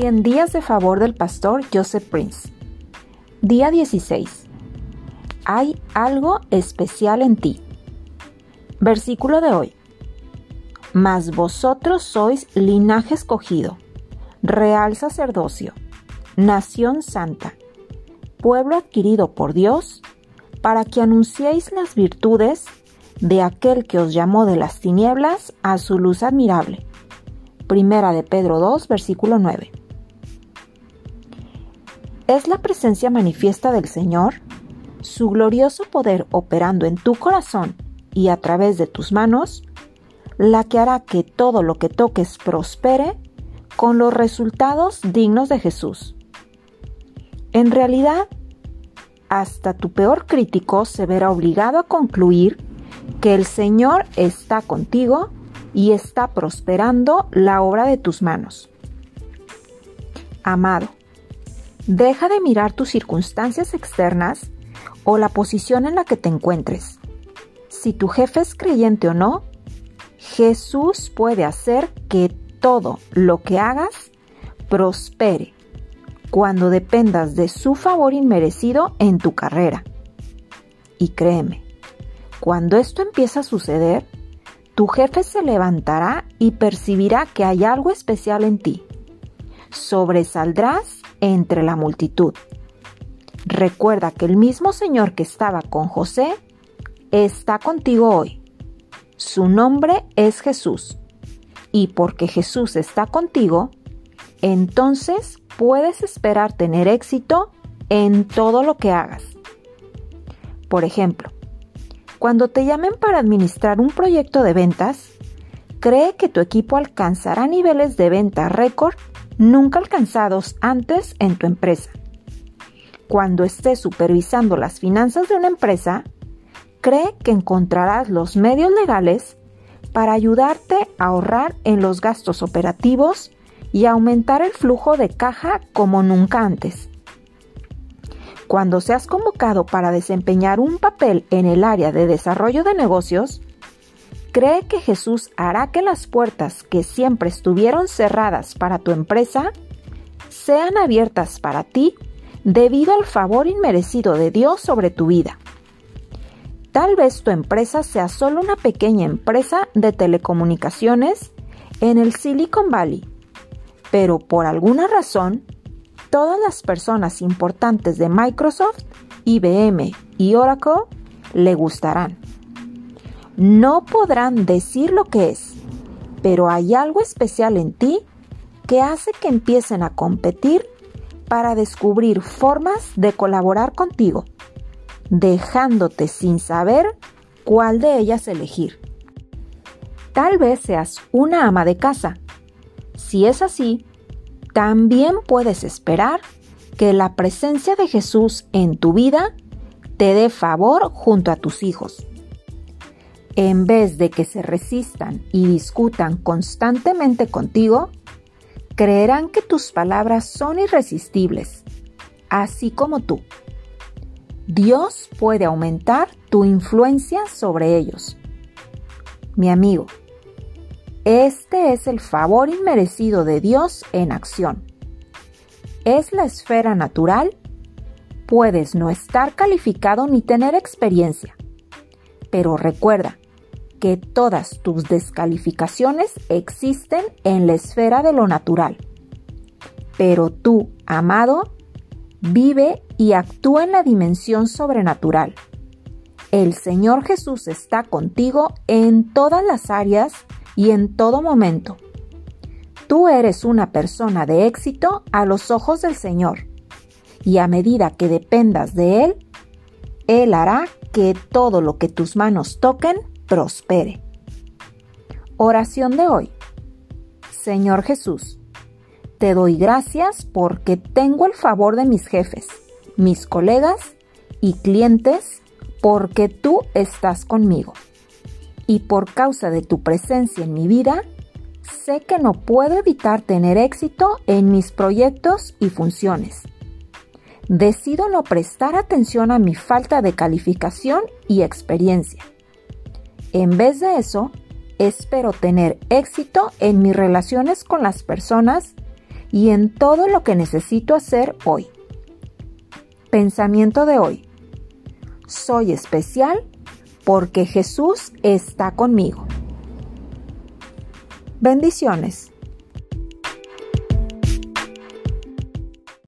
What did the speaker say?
100 días de favor del pastor Joseph Prince. Día 16. Hay algo especial en ti. Versículo de hoy. Mas vosotros sois linaje escogido, real sacerdocio, nación santa, pueblo adquirido por Dios, para que anunciéis las virtudes de aquel que os llamó de las tinieblas a su luz admirable. Primera de Pedro 2, versículo 9. Es la presencia manifiesta del Señor, su glorioso poder operando en tu corazón y a través de tus manos, la que hará que todo lo que toques prospere con los resultados dignos de Jesús. En realidad, hasta tu peor crítico se verá obligado a concluir que el Señor está contigo y está prosperando la obra de tus manos. Amado, deja de mirar tus circunstancias externas o la posición en la que te encuentres. Si tu jefe es creyente o no, Jesús puede hacer que todo lo que hagas prospere cuando dependas de su favor inmerecido en tu carrera. Y créeme, cuando esto empieza a suceder, tu jefe se levantará y percibirá que hay algo especial en ti. Sobresaldrás entre la multitud. Recuerda que el mismo Señor que estaba con José está contigo hoy. Su nombre es Jesús. Y porque Jesús está contigo, entonces puedes esperar tener éxito en todo lo que hagas. Por ejemplo, cuando te llamen para administrar un proyecto de ventas, cree que tu equipo alcanzará niveles de venta récord nunca alcanzados antes en tu empresa. Cuando estés supervisando las finanzas de una empresa, cree que encontrarás los medios legales para ayudarte a ahorrar en los gastos operativos y aumentar el flujo de caja como nunca antes. Cuando seas convocado para desempeñar un papel en el área de desarrollo de negocios, cree que Jesús hará que las puertas que siempre estuvieron cerradas para tu empresa sean abiertas para ti debido al favor inmerecido de Dios sobre tu vida. Tal vez tu empresa sea solo una pequeña empresa de telecomunicaciones en el Silicon Valley, pero por alguna razón todas las personas importantes de Microsoft, IBM y Oracle le gustarán. No podrán decir lo que es, pero hay algo especial en ti que hace que empiecen a competir para descubrir formas de colaborar contigo, dejándote sin saber cuál de ellas elegir. Tal vez seas una ama de casa. Si es así, también puedes esperar que la presencia de Jesús en tu vida te dé favor junto a tus hijos. En vez de que se resistan y discutan constantemente contigo, creerán que tus palabras son irresistibles, así como tú. Dios puede aumentar tu influencia sobre ellos. Mi amigo, este es el favor inmerecido de Dios en acción. Es la esfera natural. Puedes no estar calificado ni tener experiencia. Pero recuerda que todas tus descalificaciones existen en la esfera de lo natural. Pero tú, amado, vive y actúa en la dimensión sobrenatural. El Señor Jesús está contigo en todas las áreas y en todo momento. Tú eres una persona de éxito a los ojos del Señor, y a medida que dependas de Él, Él hará que todo lo que tus manos toquen prospere. Oración de hoy. Señor Jesús, te doy gracias porque tengo el favor de mis jefes, mis colegas y clientes porque tú estás conmigo y por causa de tu presencia en mi vida, sé que no puedo evitar tener éxito en mis proyectos y funciones. Decido no prestar atención a mi falta de calificación y experiencia. En vez de eso, espero tener éxito en mis relaciones con las personas y en todo lo que necesito hacer hoy. Pensamiento de hoy. Soy especial porque Jesús está conmigo. Bendiciones.